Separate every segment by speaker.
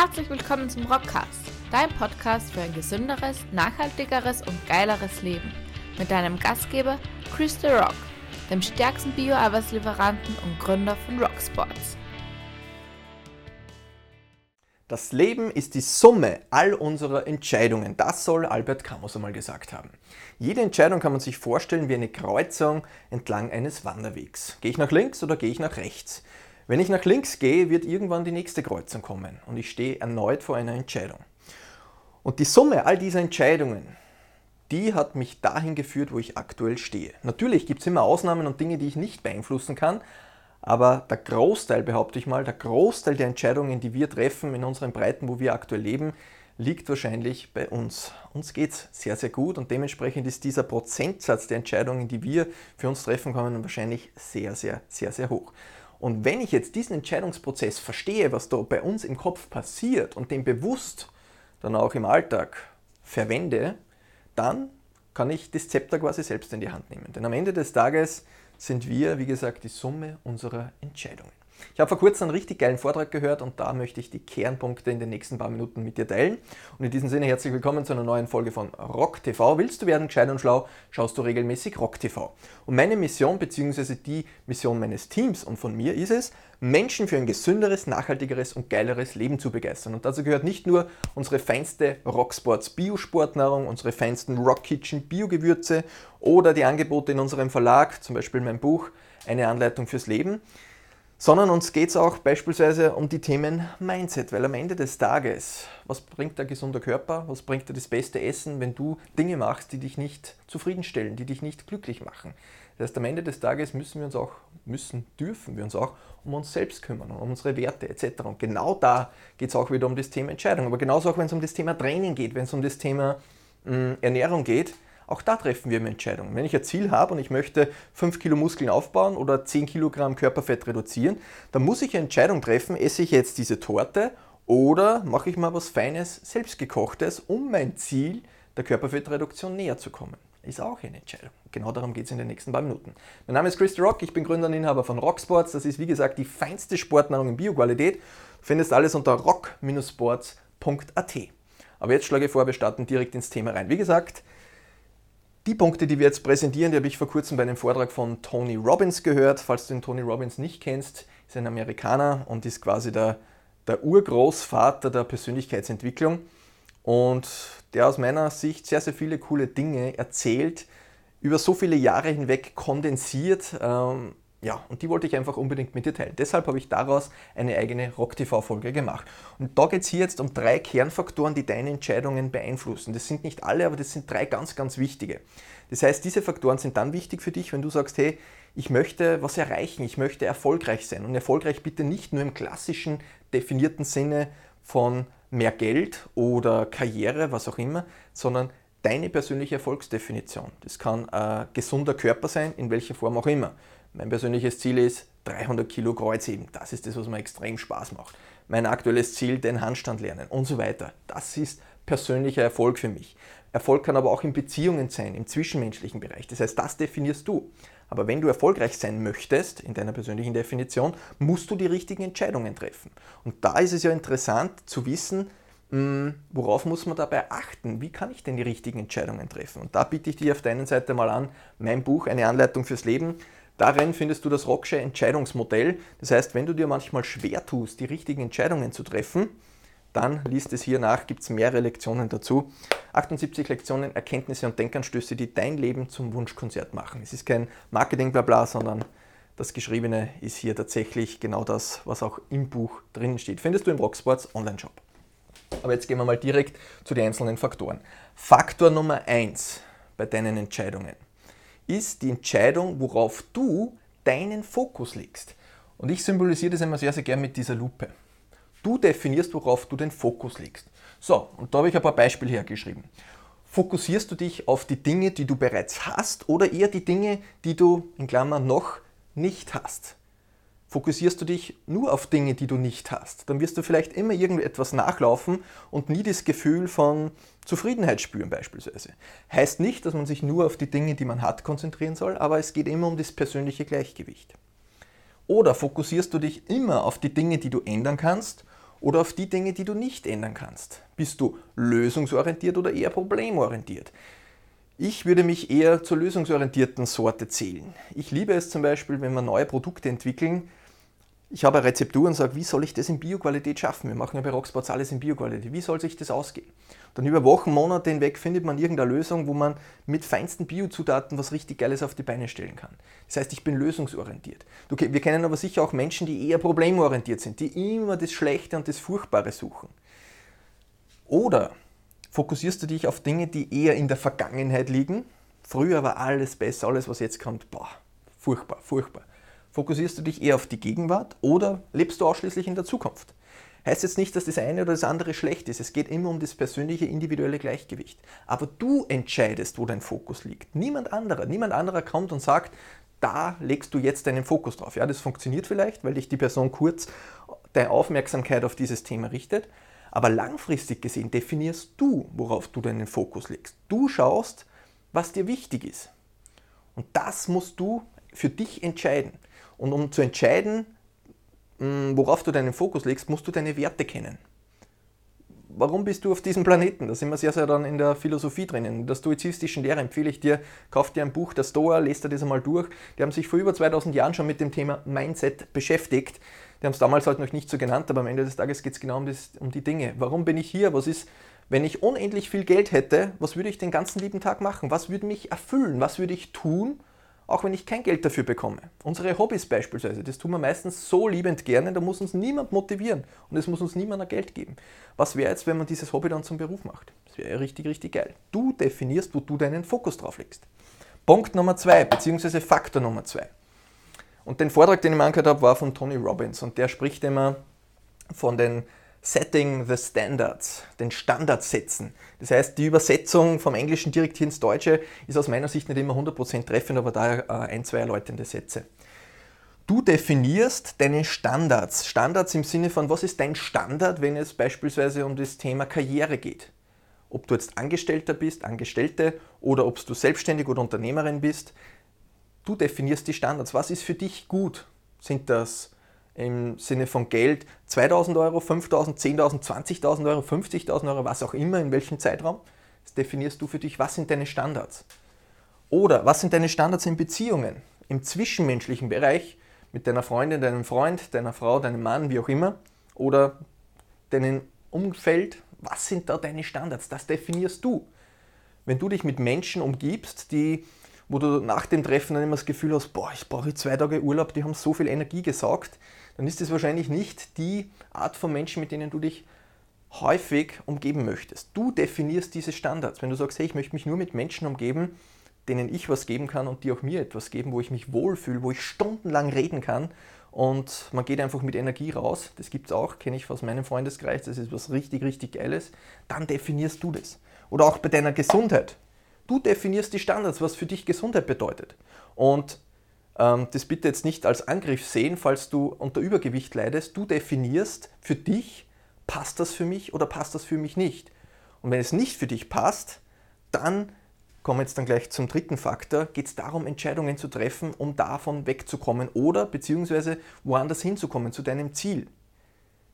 Speaker 1: Herzlich willkommen zum Rockcast, dein Podcast für ein gesünderes, nachhaltigeres und geileres Leben. Mit deinem Gastgeber Chris The Rock, dem stärksten Bio-Arbeitslieferanten und Gründer von Rocksports.
Speaker 2: Das Leben ist die Summe all unserer Entscheidungen. Das soll Albert Camus einmal gesagt haben. Jede Entscheidung kann man sich vorstellen wie eine Kreuzung entlang eines Wanderwegs. Gehe ich nach links oder gehe ich nach rechts? Wenn ich nach links gehe, wird irgendwann die nächste Kreuzung kommen und ich stehe erneut vor einer Entscheidung. Und die Summe all dieser Entscheidungen, die hat mich dahin geführt, wo ich aktuell stehe. Natürlich gibt es immer Ausnahmen und Dinge, die ich nicht beeinflussen kann, aber der Großteil, behaupte ich mal, der Großteil der Entscheidungen, die wir treffen in unseren Breiten, wo wir aktuell leben, liegt wahrscheinlich bei uns. Uns geht es sehr, sehr gut und dementsprechend ist dieser Prozentsatz der Entscheidungen, die wir für uns treffen können, wahrscheinlich sehr, sehr, sehr, sehr hoch. Und wenn ich jetzt diesen Entscheidungsprozess verstehe, was da bei uns im Kopf passiert und den bewusst dann auch im Alltag verwende, dann kann ich das Zepter quasi selbst in die Hand nehmen. Denn am Ende des Tages sind wir, wie gesagt, die Summe unserer Entscheidungen. Ich habe vor kurzem einen richtig geilen Vortrag gehört und da möchte ich die Kernpunkte in den nächsten paar Minuten mit dir teilen. Und in diesem Sinne herzlich willkommen zu einer neuen Folge von Rock TV. Willst du werden gescheit und schlau, schaust du regelmäßig Rock TV. Und meine Mission bzw. die Mission meines Teams und von mir ist es, Menschen für ein gesünderes, nachhaltigeres und geileres Leben zu begeistern. Und dazu gehört nicht nur unsere feinste Rocksports Biosportnahrung, unsere feinsten Rock Kitchen Biogewürze oder die Angebote in unserem Verlag, zum Beispiel mein Buch Eine Anleitung fürs Leben sondern uns geht es auch beispielsweise um die Themen Mindset, weil am Ende des Tages, was bringt der gesunde Körper, was bringt dir das beste Essen, wenn du Dinge machst, die dich nicht zufriedenstellen, die dich nicht glücklich machen. Das heißt, am Ende des Tages müssen wir uns auch, müssen, dürfen wir uns auch um uns selbst kümmern, um unsere Werte etc. Und genau da geht es auch wieder um das Thema Entscheidung. Aber genauso auch, wenn es um das Thema Training geht, wenn es um das Thema mh, hm, Ernährung geht, auch da treffen wir Entscheidungen. Wenn ich ein Ziel habe und ich möchte 5 Kilo Muskeln aufbauen oder 10 Kilogramm Körperfett reduzieren, dann muss ich eine Entscheidung treffen, esse ich jetzt diese Torte oder mache ich mal was Feines, selbstgekochtes, um mein Ziel der Körperfettreduktion näher zu kommen. Ist auch eine Entscheidung. Genau darum geht es in den nächsten paar Minuten. Mein Name ist Chris Rock, ich bin Gründer und Inhaber von Rocksports. Das ist wie gesagt die feinste Sportnahrung in Bioqualität. Du findest alles unter rock-sports.at. Aber jetzt schlage ich vor, wir starten direkt ins Thema rein. Wie gesagt, die Punkte, die wir jetzt präsentieren, die habe ich vor kurzem bei einem Vortrag von Tony Robbins gehört. Falls du den Tony Robbins nicht kennst, ist ein Amerikaner und ist quasi der, der Urgroßvater der Persönlichkeitsentwicklung. Und der aus meiner Sicht sehr, sehr viele coole Dinge erzählt, über so viele Jahre hinweg kondensiert. Ähm, ja, und die wollte ich einfach unbedingt mit dir teilen. Deshalb habe ich daraus eine eigene Rock-TV-Folge gemacht. Und da geht es hier jetzt um drei Kernfaktoren, die deine Entscheidungen beeinflussen. Das sind nicht alle, aber das sind drei ganz, ganz wichtige. Das heißt, diese Faktoren sind dann wichtig für dich, wenn du sagst, hey, ich möchte was erreichen, ich möchte erfolgreich sein. Und erfolgreich bitte nicht nur im klassischen definierten Sinne von mehr Geld oder Karriere, was auch immer, sondern deine persönliche Erfolgsdefinition. Das kann ein gesunder Körper sein, in welcher Form auch immer. Mein persönliches Ziel ist 300 Kilo Kreuzheben. Das ist das, was mir extrem Spaß macht. Mein aktuelles Ziel, den Handstand lernen und so weiter. Das ist persönlicher Erfolg für mich. Erfolg kann aber auch in Beziehungen sein, im zwischenmenschlichen Bereich. Das heißt, das definierst du. Aber wenn du erfolgreich sein möchtest, in deiner persönlichen Definition, musst du die richtigen Entscheidungen treffen. Und da ist es ja interessant zu wissen, hm, worauf muss man dabei achten? Wie kann ich denn die richtigen Entscheidungen treffen? Und da biete ich dir auf deiner Seite mal an, mein Buch, eine Anleitung fürs Leben, Darin findest du das Rocksche Entscheidungsmodell. Das heißt, wenn du dir manchmal schwer tust, die richtigen Entscheidungen zu treffen, dann liest es hier nach, gibt es mehrere Lektionen dazu. 78 Lektionen, Erkenntnisse und Denkanstöße, die dein Leben zum Wunschkonzert machen. Es ist kein Marketing-Blabla, sondern das Geschriebene ist hier tatsächlich genau das, was auch im Buch drinnen steht. Findest du im Rocksports Online-Shop. Aber jetzt gehen wir mal direkt zu den einzelnen Faktoren. Faktor Nummer 1 bei deinen Entscheidungen ist die Entscheidung, worauf du deinen Fokus legst. Und ich symbolisiere das immer sehr, sehr gern mit dieser Lupe. Du definierst, worauf du den Fokus legst. So, und da habe ich ein paar Beispiele hergeschrieben. Fokussierst du dich auf die Dinge, die du bereits hast oder eher die Dinge, die du in Klammern noch nicht hast? Fokussierst du dich nur auf Dinge, die du nicht hast, dann wirst du vielleicht immer irgendetwas nachlaufen und nie das Gefühl von Zufriedenheit spüren beispielsweise. Heißt nicht, dass man sich nur auf die Dinge, die man hat, konzentrieren soll, aber es geht immer um das persönliche Gleichgewicht. Oder fokussierst du dich immer auf die Dinge, die du ändern kannst oder auf die Dinge, die du nicht ändern kannst? Bist du lösungsorientiert oder eher problemorientiert? Ich würde mich eher zur lösungsorientierten Sorte zählen. Ich liebe es zum Beispiel, wenn wir neue Produkte entwickeln, ich habe eine Rezeptur und sage, wie soll ich das in Bioqualität schaffen? Wir machen ja bei Rocksports alles in Bioqualität. Wie soll sich das ausgehen? Dann über Wochen, Monate hinweg findet man irgendeine Lösung, wo man mit feinsten Biozutaten was richtig Geiles auf die Beine stellen kann. Das heißt, ich bin lösungsorientiert. Wir kennen aber sicher auch Menschen, die eher problemorientiert sind, die immer das Schlechte und das Furchtbare suchen. Oder fokussierst du dich auf Dinge, die eher in der Vergangenheit liegen? Früher war alles besser, alles was jetzt kommt, boah, furchtbar, furchtbar. Fokussierst du dich eher auf die Gegenwart oder lebst du ausschließlich in der Zukunft? Heißt jetzt nicht, dass das eine oder das andere schlecht ist. Es geht immer um das persönliche, individuelle Gleichgewicht. Aber du entscheidest, wo dein Fokus liegt. Niemand anderer. Niemand anderer kommt und sagt, da legst du jetzt deinen Fokus drauf. Ja, das funktioniert vielleicht, weil dich die Person kurz deine Aufmerksamkeit auf dieses Thema richtet. Aber langfristig gesehen definierst du, worauf du deinen Fokus legst. Du schaust, was dir wichtig ist. Und das musst du für dich entscheiden. Und um zu entscheiden, mm, worauf du deinen Fokus legst, musst du deine Werte kennen. Warum bist du auf diesem Planeten? Da sind wir sehr, sehr dann in der Philosophie drinnen. In der stoizistischen Lehre empfehle ich dir, kauf dir ein Buch der Stoa, lest dir das einmal durch. Die haben sich vor über 2000 Jahren schon mit dem Thema Mindset beschäftigt. Die haben es damals halt noch nicht so genannt, aber am Ende des Tages geht es genau um, das, um die Dinge. Warum bin ich hier? Was ist, wenn ich unendlich viel Geld hätte, was würde ich den ganzen lieben Tag machen? Was würde mich erfüllen? Was würde ich tun, auch wenn ich kein Geld dafür bekomme. Unsere Hobbys beispielsweise, das tun wir meistens so liebend gerne, da muss uns niemand motivieren und es muss uns niemand Geld geben. Was wäre jetzt, wenn man dieses Hobby dann zum Beruf macht? Das wäre richtig, richtig geil. Du definierst, wo du deinen Fokus drauf legst. Punkt Nummer zwei, beziehungsweise Faktor Nummer zwei. Und den Vortrag, den ich mir angehört habe, war von Tony Robbins und der spricht immer von den Setting the Standards, den Standard setzen. Das heißt, die Übersetzung vom Englischen direkt hier ins Deutsche ist aus meiner Sicht nicht immer 100% treffend, aber da äh, ein, zwei erläuternde Sätze. Du definierst deine Standards. Standards im Sinne von, was ist dein Standard, wenn es beispielsweise um das Thema Karriere geht? Ob du jetzt Angestellter bist, Angestellte oder ob du selbstständig oder Unternehmerin bist. Du definierst die Standards. Was ist für dich gut? Sind das im Sinne von Geld 2000 Euro, 5000, 10.000, 20.000 Euro, 50.000 Euro, was auch immer, in welchem Zeitraum. Das definierst du für dich, was sind deine Standards. Oder was sind deine Standards in Beziehungen, im zwischenmenschlichen Bereich mit deiner Freundin, deinem Freund, deiner Frau, deinem Mann, wie auch immer. Oder deinem Umfeld, was sind da deine Standards? Das definierst du. Wenn du dich mit Menschen umgibst, die wo du nach dem Treffen dann immer das Gefühl hast, boah, ich brauche zwei Tage Urlaub, die haben so viel Energie gesaugt, dann ist es wahrscheinlich nicht die Art von Menschen, mit denen du dich häufig umgeben möchtest. Du definierst diese Standards. Wenn du sagst, hey, ich möchte mich nur mit Menschen umgeben, denen ich was geben kann und die auch mir etwas geben, wo ich mich wohlfühle, wo ich stundenlang reden kann und man geht einfach mit Energie raus, das gibt es auch, kenne ich aus meinem Freundeskreis, das ist was richtig, richtig Geiles, dann definierst du das. Oder auch bei deiner Gesundheit. Du definierst die Standards, was für dich Gesundheit bedeutet. Und das bitte jetzt nicht als Angriff sehen, falls du unter Übergewicht leidest. Du definierst für dich, passt das für mich oder passt das für mich nicht. Und wenn es nicht für dich passt, dann kommen wir jetzt dann gleich zum dritten Faktor, geht es darum, Entscheidungen zu treffen, um davon wegzukommen oder beziehungsweise woanders hinzukommen, zu deinem Ziel.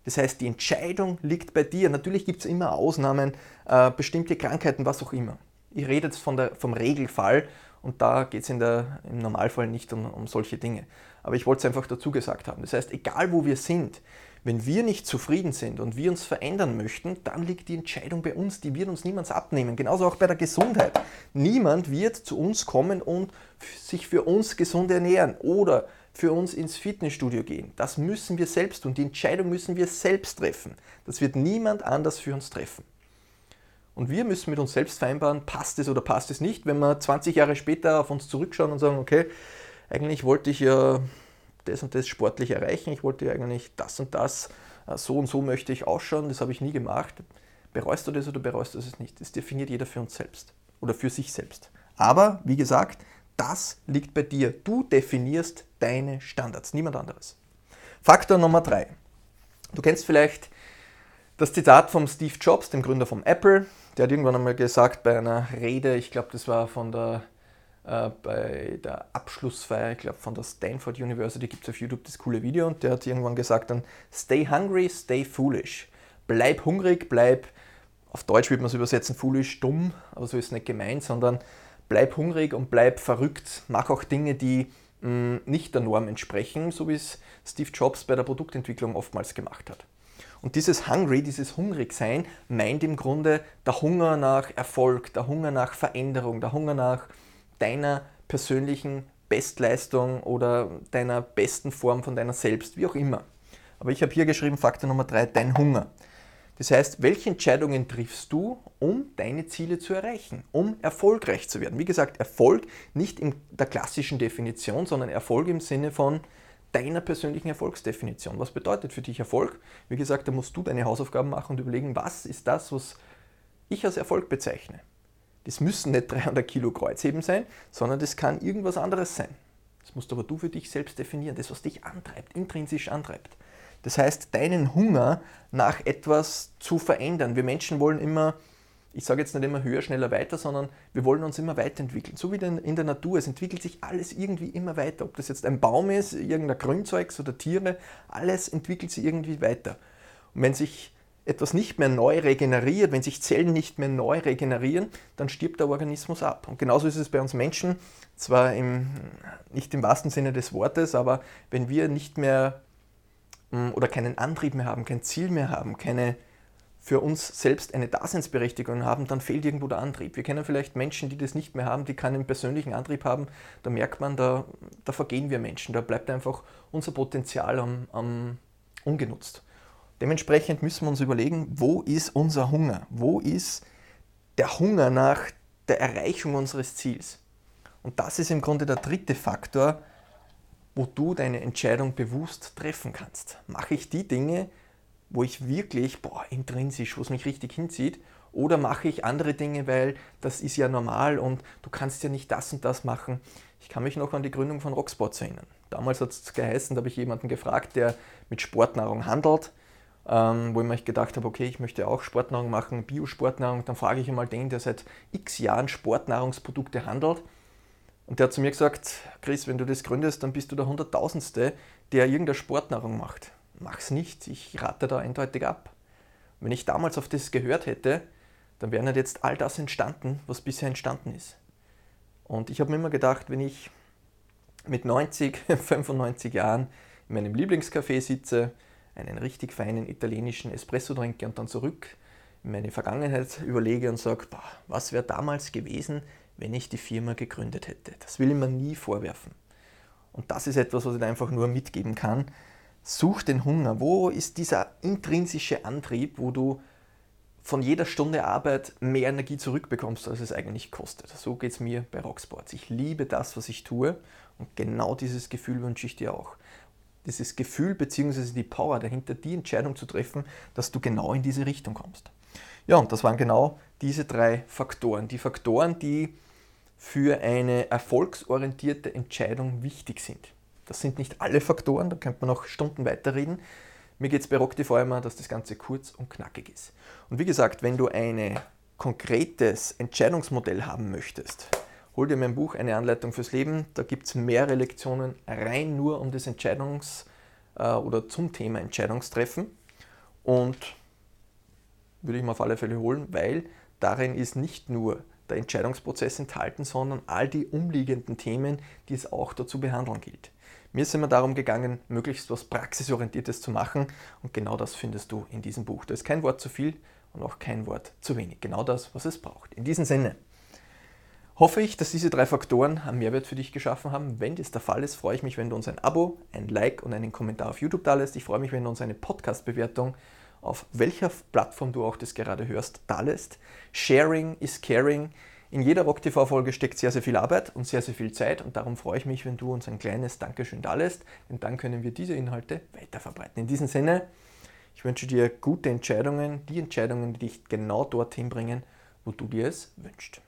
Speaker 2: Das heißt, die Entscheidung liegt bei dir. Natürlich gibt es immer Ausnahmen, äh, bestimmte Krankheiten, was auch immer. Ich rede jetzt von der, vom Regelfall und da geht es im Normalfall nicht um, um solche Dinge. Aber ich wollte es einfach dazu gesagt haben. Das heißt, egal wo wir sind, wenn wir nicht zufrieden sind und wir uns verändern möchten, dann liegt die Entscheidung bei uns, die wird uns niemand abnehmen. Genauso auch bei der Gesundheit. Niemand wird zu uns kommen und sich für uns gesund ernähren oder für uns ins Fitnessstudio gehen. Das müssen wir selbst tun. Die Entscheidung müssen wir selbst treffen. Das wird niemand anders für uns treffen. Und wir müssen mit uns selbst vereinbaren, passt es oder passt es nicht. Wenn wir 20 Jahre später auf uns zurückschauen und sagen, okay, eigentlich wollte ich ja das und das sportlich erreichen, ich wollte ja eigentlich das und das, äh, so und so möchte ich ausschauen, das habe ich nie gemacht. Bereust du das oder bereust du es nicht? Das definiert jeder für uns selbst oder für sich selbst. Aber wie gesagt, das liegt bei dir. Du definierst deine Standards, niemand anderes. Faktor Nummer drei. Du kennst vielleicht das Zitat von Steve Jobs, dem Gründer von Apple. Der hat irgendwann einmal gesagt bei einer Rede, ich glaube, das war von der äh, bei der Abschlussfeier, ich glaube von der Stanford University, gibt es auf YouTube das coole Video und der hat irgendwann gesagt dann, stay hungry, stay foolish. Bleib hungrig, bleib, auf Deutsch würde man es übersetzen, foolish, dumm, aber so ist es nicht gemeint, sondern bleib hungrig und bleib verrückt. Mach auch Dinge, die mh, mm, nicht der Norm entsprechen, so wie es Steve Jobs bei der Produktentwicklung oftmals gemacht hat. Und dieses Hungry, dieses Hungrigsein meint im Grunde der Hunger nach Erfolg, der Hunger nach Veränderung, der Hunger nach deiner persönlichen Bestleistung oder deiner besten Form von deiner selbst, wie auch immer. Aber ich habe hier geschrieben, Faktor Nummer drei, dein Hunger. Das heißt, welche Entscheidungen triffst du, um deine Ziele zu erreichen, um erfolgreich zu werden? Wie gesagt, Erfolg nicht in der klassischen Definition, sondern Erfolg im Sinne von deiner persönlichen Erfolgsdefinition. Was bedeutet für dich Erfolg? Wie gesagt, da musst du deine Hausaufgaben machen und überlegen, was ist das, was ich als Erfolg bezeichne. Das müssen nicht 300 Kilo Kreuzheben sein, sondern das kann irgendwas anderes sein. Das musst aber du für dich selbst definieren, das, was dich antreibt, intrinsisch antreibt. Das heißt, deinen Hunger nach etwas zu verändern. Wir Menschen wollen immer, ich sage jetzt nicht immer höher, schneller, weiter, sondern wir wollen uns immer weiterentwickeln. So wie in der Natur. Es entwickelt sich alles irgendwie immer weiter. Ob das jetzt ein Baum ist, irgendein Grünzeugs oder Tiere, alles entwickelt sich irgendwie weiter. Und wenn sich etwas nicht mehr neu regeneriert, wenn sich Zellen nicht mehr neu regenerieren, dann stirbt der Organismus ab. Und genauso ist es bei uns Menschen, zwar im, nicht im wahrsten Sinne des Wortes, aber wenn wir nicht mehr mm, oder keinen Antrieb mehr haben, kein Ziel mehr haben, keine für uns selbst eine Daseinsberechtigung haben, dann fehlt irgendwo der Antrieb. Wir kennen vielleicht Menschen, die das nicht mehr haben, die keinen persönlichen Antrieb haben. Da merkt man, da, da vergehen wir Menschen. Da bleibt einfach unser Potenzial am, am ungenutzt. Dementsprechend müssen wir uns überlegen, wo ist unser Hunger? Wo ist der Hunger nach der Erreichung unseres Ziels? Und das ist im Grunde der dritte Faktor, wo du deine Entscheidung bewusst treffen kannst. Mache ich die Dinge, wo ich wirklich, boah, intrinsisch, wo es mich richtig hinzieht, oder mache ich andere Dinge, weil das ist ja normal und du kannst ja nicht das und das machen. Ich kann mich noch an die Gründung von Rocksports erinnern. Damals hat es geheißen, da habe ich jemanden gefragt, der mit Sportnahrung handelt ähm, wo ich mir gedacht habe, okay, ich möchte auch Sportnahrung machen, Biosportnahrung, dann frage ich einmal den, der seit x Jahren Sportnahrungsprodukte handelt. Und der hat zu mir gesagt, Chris, wenn du das gründest, dann bist du der Hunderttausendste, der irgendeine Sportnahrung macht. Mach's nicht, ich rate da eindeutig ab. wenn ich damals auf das gehört hätte, dann wäre nicht jetzt all das entstanden, was bisher entstanden ist. Und ich habe mir immer gedacht, wenn ich mit 90, 95 Jahren in meinem Lieblingscafé sitze, einen richtig feinen italienischen Espresso trinke und dann zurück in meine Vergangenheit überlege und sage, was wäre damals gewesen, wenn ich die Firma gegründet hätte. Das will ich mir nie vorwerfen. Und das ist etwas, was ich einfach nur mitgeben kann. Such den Hunger. Wo ist dieser intrinsische Antrieb, wo du von jeder Stunde Arbeit mehr Energie zurückbekommst, als es eigentlich kostet. So geht es mir bei Rocksports. Ich liebe das, was ich tue und genau dieses Gefühl wünsche ich dir auch dieses Gefühl bzw. die Power dahinter, die Entscheidung zu treffen, dass du genau in diese Richtung kommst. Ja, und das waren genau diese drei Faktoren. Die Faktoren, die für eine erfolgsorientierte Entscheidung wichtig sind. Das sind nicht alle Faktoren, da könnte man noch Stunden weiterreden. Mir geht es bei RockTV immer, dass das Ganze kurz und knackig ist. Und wie gesagt, wenn du ein konkretes Entscheidungsmodell haben möchtest, hol dir mein Buch Eine Anleitung fürs Leben. Da gibt es mehrere Lektionen rein nur um das Entscheidungs- äh, oder zum Thema Entscheidungstreffen. Und würde ich mir auf alle Fälle holen, weil darin ist nicht nur der Entscheidungsprozess enthalten, sondern all die umliegenden Themen, die es auch dazu behandeln gilt. Mir ist immer darum gegangen, möglichst was Praxisorientiertes zu machen und genau das findest du in diesem Buch. Da ist kein Wort zu viel und auch kein Wort zu wenig. Genau das, was es braucht. In diesem Sinne, hoffe ich, dass diese drei Faktoren einen Mehrwert für dich geschaffen haben. Wenn das der Fall ist, freue ich mich, wenn du uns ein Abo, ein Like und einen Kommentar auf YouTube da lässt. Ich freue mich, wenn du uns eine Podcast-Bewertung auf welcher Plattform du auch das gerade hörst, da lässt. Sharing is caring. In jeder RockTV-Folge steckt sehr, sehr viel Arbeit und sehr, sehr viel Zeit und darum freue ich mich, wenn du uns ein kleines Dankeschön da lässt, denn dann können wir diese Inhalte weiterverbreiten. In diesem Sinne, ich wünsche dir gute Entscheidungen, die Entscheidungen, die dich genau dorthin bringen, wo du dir es wünschst.